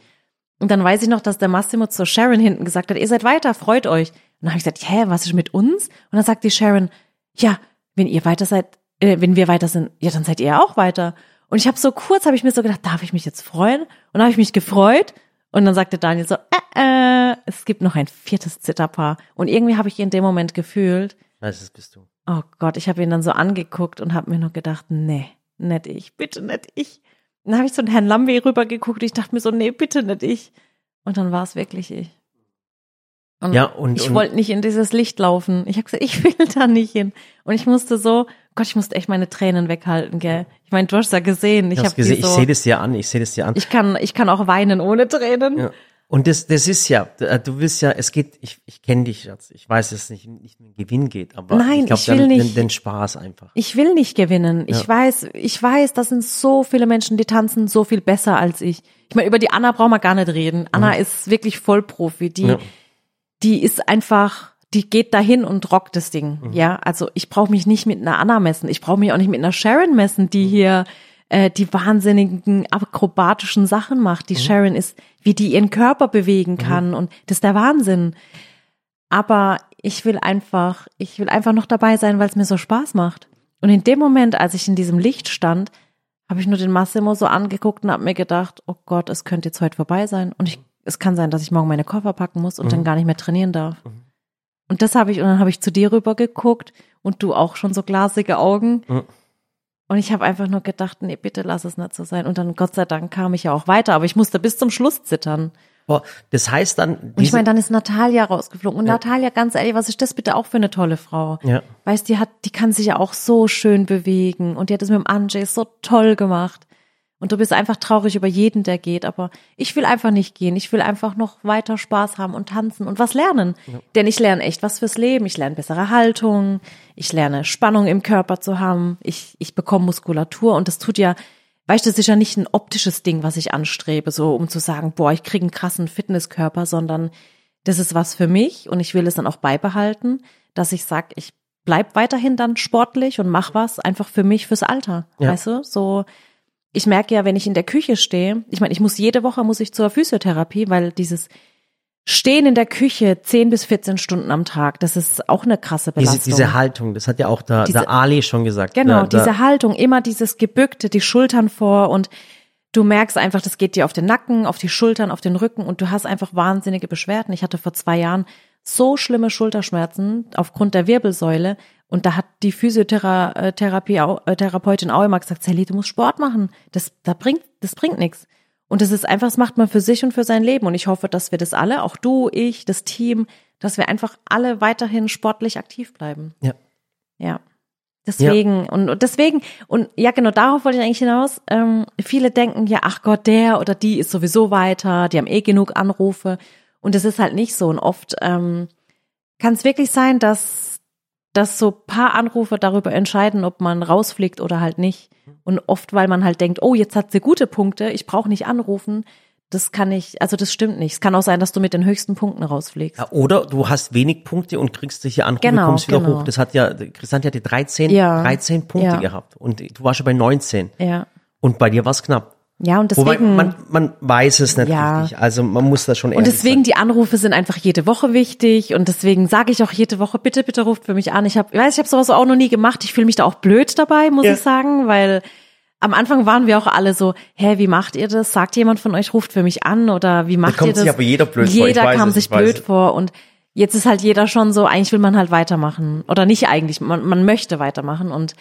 Und dann weiß ich noch, dass der Massimo zur Sharon hinten gesagt hat, ihr seid weiter, freut euch. Und dann habe ich gesagt, hä, was ist mit uns? Und dann sagt die Sharon, ja, wenn ihr weiter seid, äh, wenn wir weiter sind, ja, dann seid ihr auch weiter. Und ich habe so kurz, habe ich mir so gedacht, darf ich mich jetzt freuen? Und dann habe ich mich gefreut. Und dann sagte Daniel so, äh, äh, es gibt noch ein viertes Zitterpaar. Und irgendwie habe ich in dem Moment gefühlt, Weiß, das bist du. oh Gott, ich habe ihn dann so angeguckt und habe mir nur gedacht, nee, nicht ich, bitte nicht ich. Dann habe ich so den Herrn Lambe rübergeguckt und ich dachte mir so, nee, bitte nicht ich. Und dann war es wirklich ich. Und Ja, und- ich und- wollte nicht in dieses Licht laufen. Ich habe gesagt, ich will da nicht hin. Und ich musste so, Gott, ich musste echt meine Tränen weghalten, gell. Ich meine, du hast ja gesehen. Ich Ich, gesehen, so, ich sehe das dir an, ich sehe das dir an. ich kann, ich kann auch weinen ohne Tränen. Ja. Und das, das ist ja, äh, du willst ja, es geht, ich, ich kenne dich jetzt, ich weiß, dass es nicht, nicht um Gewinn geht, aber Nein, ich glaube, ich den, nicht. Den, den Spaß einfach. Ich will nicht gewinnen. Ich Ja. weiß, ich weiß, das sind so viele Menschen, die tanzen so viel besser als ich. Ich meine, über die Anna brauchen wir gar nicht reden. Anna ist wirklich Vollprofi. Die, Mhm. Ja. die ist einfach, die geht dahin und rockt das Ding. Mhm. Ja, also ich brauche mich nicht mit einer Anna messen. Ich brauche mich auch nicht mit einer Sharon messen, Mhm. die hier äh, die wahnsinnigen akrobatischen Sachen macht. Die Mhm. Sharon ist, wie die ihren Körper bewegen kann und das ist der Wahnsinn. Aber ich will einfach, ich will einfach noch dabei sein, weil es mir so Spaß macht. Und in dem Moment, als ich in diesem Licht stand, habe ich nur den Massimo so angeguckt und habe mir gedacht, oh Gott, es könnte jetzt heute vorbei sein. Und ich, es kann sein, dass ich morgen meine Koffer packen muss und dann gar nicht mehr trainieren darf. Und das habe ich, und dann habe ich zu dir rüber geguckt und du auch schon so glasige Augen. Mhm. Und ich habe einfach nur gedacht, nee, bitte lass es nicht so sein. Und dann, Gott sei Dank, kam ich ja auch weiter, aber ich musste bis zum Schluss zittern. Boah, das heißt dann, Und ich meine, dann ist Natalia rausgeflogen. Und Natalia, ganz ehrlich, was ist das bitte auch für eine tolle Frau? Ja. Weißt, die hat, die kann sich ja auch so schön bewegen. Und die hat es mit dem Anjay so toll gemacht. Und du bist einfach traurig über jeden, der geht. Aber ich will einfach nicht gehen. Ich will einfach noch weiter Spaß haben und tanzen und was lernen. Denn ich lerne echt was fürs Leben. Ich lerne bessere Haltung. Ich lerne Spannung im Körper zu haben. Ich, ich bekomme Muskulatur. Und das tut ja, weißt du, das ist ja nicht ein optisches Ding, was ich anstrebe, so um zu sagen, boah, ich kriege einen krassen Fitnesskörper, sondern das ist was für mich und ich will es dann auch beibehalten, dass ich sag, ich bleib weiterhin dann sportlich und mach was einfach für mich fürs Alter, Ja. weißt du? So ich merke ja, wenn ich in der Küche stehe, ich meine, ich muss jede Woche muss ich zur Physiotherapie, weil dieses stehen in der Küche 10 bis 14 Stunden am Tag. Das ist auch eine krasse Belastung. Diese, diese Haltung, das hat ja auch der, Diese- der Ali schon gesagt. Genau, Der- der- diese Haltung, immer dieses gebückte, die Schultern vor und du merkst einfach, das geht dir auf den Nacken, auf die Schultern, auf den Rücken und du hast einfach wahnsinnige Beschwerden. Ich hatte vor zwei Jahren so schlimme Schulterschmerzen aufgrund der Wirbelsäule und da hat die Physiotherapie, au- äh, Therapeutin auch immer gesagt, Sally, du musst Sport machen. Das, da bringt, das bringt nichts. Und das ist einfach, das macht man für sich und für sein Leben. Und ich hoffe, dass wir das alle, auch du, ich, das Team, dass wir einfach alle weiterhin sportlich aktiv bleiben. Ja. Ja. Deswegen, und, und deswegen, und ja, genau, darauf wollte ich eigentlich hinaus. Ähm, viele denken, ja, ach Gott, der oder die ist sowieso weiter, die haben eh genug Anrufe. Und es ist halt nicht so. Und oft ähm, kann es wirklich sein, dass, dass so paar Anrufe darüber entscheiden, ob man rausfliegt oder halt nicht. Und oft, weil man halt denkt, oh, jetzt hat sie gute Punkte, ich brauche nicht anrufen. Das kann ich, also das stimmt nicht. Es kann auch sein, dass du mit den höchsten Punkten rausfliegst. Ja, oder du hast wenig Punkte und kriegst dich hier Anrufe, Genau, kommst wieder genau. hoch. Das hat ja, Christian hatte 13, Ja. 13 Punkte Ja. gehabt und du warst schon bei 19. Ja. Und bei dir war es knapp. Ja, und Wobei, deswegen. man, man weiß es nicht Ja. richtig. Also man muss das schon Und ehrlich deswegen, die Anrufe sind einfach jede Woche wichtig und deswegen sage ich auch jede Woche, bitte, bitte ruft für mich an. Ich habe, ich weiß, ich habe sowas auch noch nie gemacht. Ich fühle mich da auch blöd dabei, muss Ja. ich sagen, weil am Anfang waren wir auch alle so, hä, wie macht ihr das? Sagt jemand von euch, ruft für mich an oder wie macht kommt ihr das? sich aber jeder blöd vor, ich Jeder kam es, sich blöd es. vor und jetzt ist halt jeder schon so, eigentlich will man halt weitermachen oder nicht eigentlich, man, man möchte weitermachen und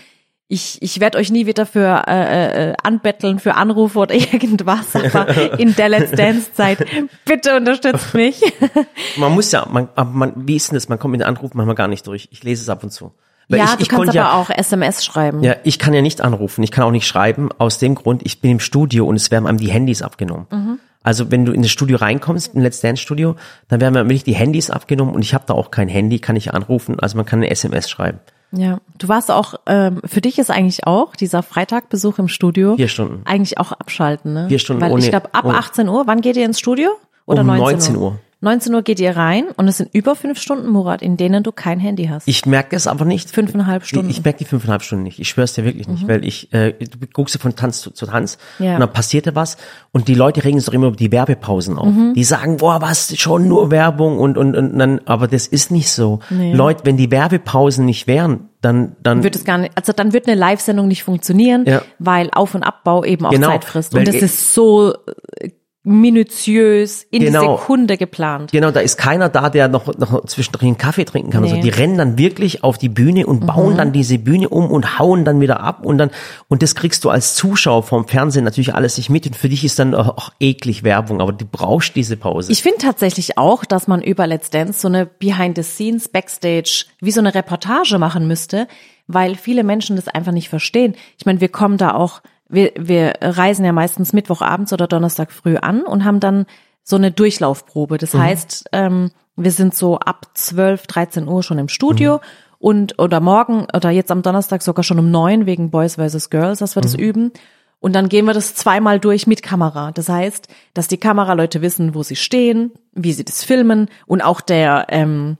ich, ich werde euch nie wieder für äh, äh, anbetteln für Anrufe oder irgendwas, aber in der Let's Dance Zeit bitte unterstützt mich. Man muss ja, man, aber man, wie ist denn das? Man kommt mit den Anrufen manchmal gar nicht durch. Ich lese es ab und zu. Weil ja, ich, du ich kannst konnte aber ja, auch SMS schreiben. ja, ich kann ja nicht anrufen, ich kann auch nicht schreiben, aus dem Grund, ich bin im Studio und es werden einem die Handys abgenommen. Mhm. Also wenn du in das Studio reinkommst, im Let's Dance Studio, dann werden mir wirklich die Handys abgenommen und ich habe da auch kein Handy, kann ich anrufen, also man kann eine SMS schreiben. Ja, du warst auch, ähm, für dich ist eigentlich auch dieser Freitagbesuch im Studio Vier Stunden. eigentlich auch abschalten, ne? Vier Stunden Weil ohne- ich glaube, ab ohne- 18 Uhr, wann geht ihr ins Studio? Oder Um 19, 19 Uhr? Uhr. 19 Uhr geht ihr rein und es sind über fünf Stunden, Murat, in denen du kein Handy hast. Ich merke das aber nicht. Fünfeinhalb Stunden. Mhm. Ich, ich merke die fünfeinhalb Stunden nicht. Ich schwör's dir wirklich nicht, weil ich, äh, du guckst ja von Tanz zu, zu Tanz Ja. und dann passierte was und die Leute regen sich doch immer über die Werbepausen auf. Mhm. Die sagen, boah, was, schon nur Werbung und, und, und dann, aber das ist nicht so. Nee. Leute, wenn die Werbepausen nicht wären, dann, dann, wird es gar nicht, also dann wird eine Live-Sendung nicht funktionieren, Ja. weil Auf- und Abbau eben auch Genau, Zeit frisst. Und das ich- ist so äh, minutiös in Genau. die Sekunde geplant. Genau, da ist keiner da, der noch, noch zwischendrin einen Kaffee trinken kann. Also Nee. Mhm. die rennen dann wirklich auf die Bühne und bauen dann diese Bühne um und hauen dann wieder ab und dann, und das kriegst du als Zuschauer vom Fernsehen natürlich alles nicht mit und für dich ist dann auch eklig Werbung, aber du brauchst diese Pause. Ich finde tatsächlich auch, dass man über Let's Dance so eine Behind the Scenes Backstage wie so eine Reportage machen müsste, weil viele Menschen das einfach nicht verstehen. Ich meine, wir kommen da auch, wir, wir reisen ja meistens Mittwochabends oder Donnerstag früh an und haben dann so eine Durchlaufprobe. Das heißt, ähm, wir sind so ab 12, 13 Uhr schon im Studio und oder morgen oder jetzt am Donnerstag sogar schon um neun wegen Boys vs. Girls, dass wir das üben. Und dann gehen wir das zweimal durch mit Kamera. Das heißt, dass die Kameraleute wissen, wo sie stehen, wie sie das filmen und auch der ähm,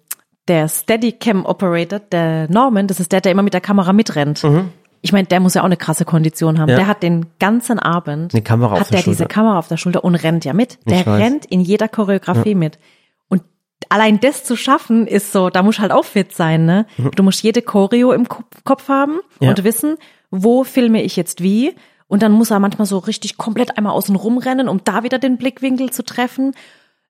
der Steadicam Operator, der Norman, das ist der, der immer mit der Kamera mitrennt. Ich meine, der muss ja auch eine krasse Kondition haben. Ja. Der hat den ganzen Abend Eine Kamera auf hat der der diese. Kamera auf der Schulter und rennt ja mit. Der rennt in jeder Choreografie mit. Und allein das zu schaffen, ist so, da muss halt auch fit sein, ne? Du musst jede Choreo im Ko- Kopf haben Ja. und wissen, wo filme ich jetzt wie. Und dann muss er manchmal so richtig komplett einmal außen rumrennen, um da wieder den Blickwinkel zu treffen.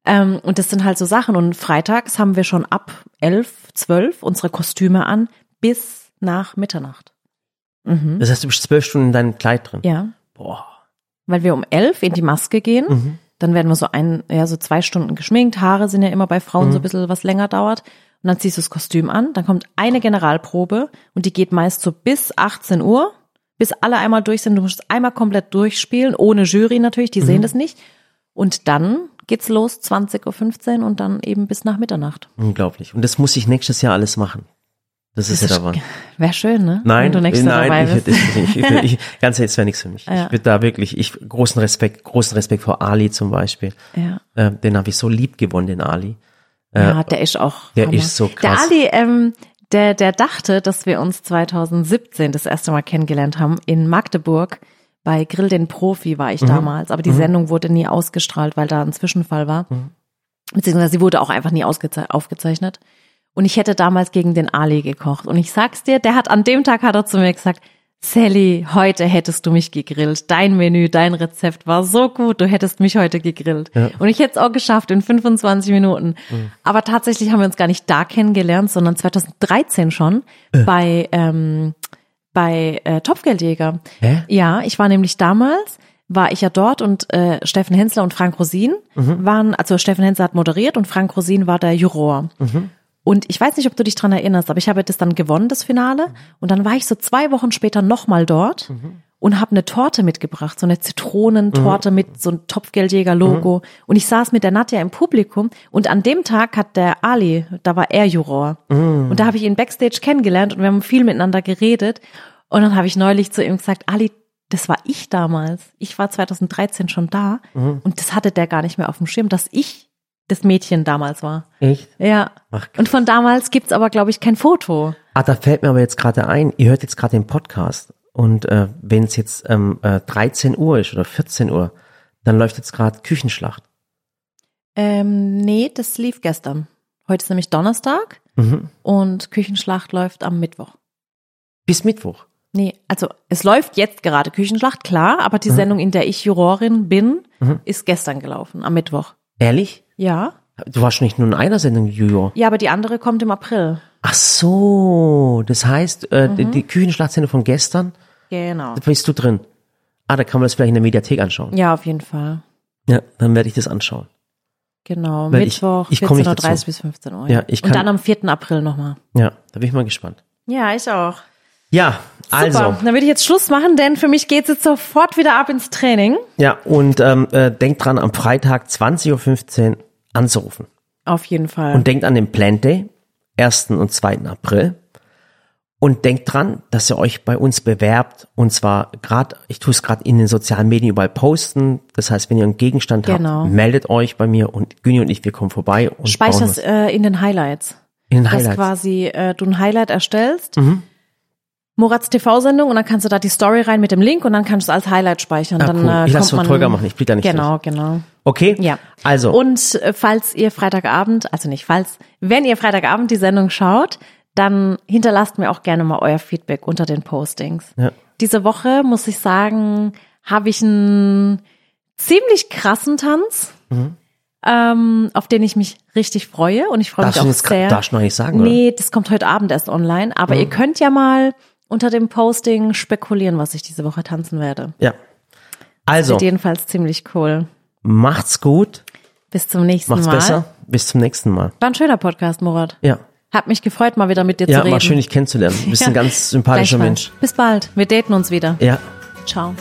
Ähm, und das sind halt so Sachen. Und freitags haben wir schon ab elf, zwölf unsere Kostüme an bis nach Mitternacht. Das heißt, du bist zwölf Stunden in deinem Kleid drin. Ja. Boah. Weil wir um elf in die Maske gehen. Mhm. Dann werden wir so ein, ja, so zwei Stunden geschminkt. Haare sind ja immer bei Frauen Mhm. so ein bisschen was länger dauert. Und dann ziehst du das Kostüm an. Dann kommt eine Generalprobe und die geht meist so bis 18 Uhr, bis alle einmal durch sind. Du musst es einmal komplett durchspielen, ohne Jury natürlich, die Mhm. sehen das nicht. Und dann geht's los, 20.15 Uhr und dann eben bis nach Mitternacht. Unglaublich. Und das muss ich nächstes Jahr alles machen. Das ist ja Das der Wahnsinn. Wäre schön, ne? Nein, Wenn du nächstes Jahr nein, dabei bist. ich, ich, ich, ich, ganz ehrlich, das wäre nichts für mich. Ja. Ich würde da wirklich, ich großen Respekt, großen Respekt vor Ali zum Beispiel. Ja. Äh, den habe ich so lieb gewonnen, den Ali. Ja, der ist auch. der Hammer. ist so Der krass. Ali, ähm, der, der dachte, dass wir uns 2017 das erste Mal kennengelernt haben in Magdeburg. Bei Grill den Profi war ich Mhm. damals, aber die Sendung wurde nie ausgestrahlt, weil da ein Zwischenfall war. beziehungsweise sie wurde auch einfach nie aufgezeichnet. Und ich hätte damals gegen den Ali gekocht. Und ich sag's dir, der hat an dem Tag hat er zu mir gesagt, Sally, heute hättest du mich gegrillt. Dein Menü, dein Rezept war so gut, du hättest mich heute gegrillt. Und ich hätte es auch geschafft in 25 Minuten. Aber tatsächlich haben wir uns gar nicht da kennengelernt, sondern 2013 schon bei, ähm, bei äh, Topfgeldjäger. Hä? Ja, ich war nämlich damals, war ich ja dort und äh, Steffen Hensler und Frank Rosin waren, also Steffen Hensler hat moderiert und Frank Rosin war der Juror. Und ich weiß nicht, ob du dich dran erinnerst, aber ich habe das dann gewonnen, das Finale. Und dann war ich so zwei Wochen später nochmal dort und habe eine Torte mitgebracht, so eine Zitronentorte mit so einem Topfgeldjäger-Logo. Und ich saß mit der Nadja im Publikum und an dem Tag hat der Ali, da war er Juror. Und da habe ich ihn backstage kennengelernt und wir haben viel miteinander geredet. Und dann habe ich neulich zu ihm gesagt, Ali, das war ich damals. Ich war 2013 schon da und das hatte der gar nicht mehr auf dem Schirm, dass ich das Mädchen damals war. Echt? Ja. Ach, und von damals gibt's aber, glaube ich, kein Foto. Ah, da fällt mir aber jetzt gerade ein, ihr hört jetzt gerade den Podcast und äh, wenn es jetzt ähm, äh, 13 Uhr ist oder 14 Uhr, dann läuft jetzt gerade Küchenschlacht. Ähm, nee, das lief gestern. Heute ist nämlich Donnerstag Mhm. und Küchenschlacht läuft am Mittwoch. Bis Mittwoch. Nee, also es läuft jetzt gerade Küchenschlacht, klar, aber Mhm. die Sendung, in der ich Jurorin bin, ist gestern gelaufen, am Mittwoch. Ehrlich? Ja. Du warst schon nicht nur in einer Sendung Junior. Ja, aber die andere kommt im April. Ach so, das heißt, äh, die, die Küchenschlachtsendung von gestern, Genau. da bist du drin. Ah, da kann man das vielleicht in der Mediathek anschauen. Ja, auf jeden Fall. Ja, dann werde ich das anschauen. Genau. Weil ich- Mittwoch, ich nicht 14.30 dazu. bis 15 Uhr. Ja, ich Und kann- dann am 4. April nochmal. Ja, da bin ich mal gespannt. Ja, ich auch. Ja, also. Super, dann würde ich jetzt Schluss machen, denn für mich geht's jetzt sofort wieder ab ins Training. Ja, und ähm, äh, denkt dran, am Freitag 20.15 Uhr anzurufen. Auf jeden Fall. Und denkt an den Plant Day, 1. und 2. April. Und denkt dran, dass ihr euch bei uns bewerbt. Und zwar gerade, ich tue es gerade in den sozialen Medien überall posten. Das heißt, wenn ihr einen Gegenstand Genau. habt, meldet euch bei mir und Günni und ich, wir kommen vorbei und bauen Speicherst was äh, in den Highlights. in den Dass Highlights. Mhm. quasi äh, du ein Highlight erstellst. Morats TV-Sendung und dann kannst du da die Story rein mit dem Link und dann kannst du es als Highlight speichern. Ah, dann, cool. äh, Ich lass kommt so man, Tolga machen, ich blick da nicht Genau, genau. Okay? Ja. Also, Und äh, falls ihr Freitagabend, also nicht falls, wenn ihr Freitagabend die Sendung schaut, dann hinterlasst mir auch gerne mal euer Feedback unter den Postings. Ja. Diese Woche, muss ich sagen, habe ich einen ziemlich krassen Tanz, ähm, auf den ich mich richtig freue und ich freue mich auch jetzt sehr. darfst du noch nicht sagen, oder? Nee, das kommt heute Abend erst online, aber ihr könnt ja mal unter dem Posting spekulieren, was ich diese Woche tanzen werde. Ja. Also, Wird jedenfalls ziemlich cool. Macht's gut, Bis zum nächsten macht's Mal. besser. Bis zum nächsten Mal. War ein schöner Podcast, Morat. Ja. Hat mich gefreut, mal wieder mit dir Ja, zu reden. war schön, dich kennenzulernen. Du bist ein Ja. ganz sympathischer. Mensch. Bis bald. Wir daten uns wieder. Ja. Ciao.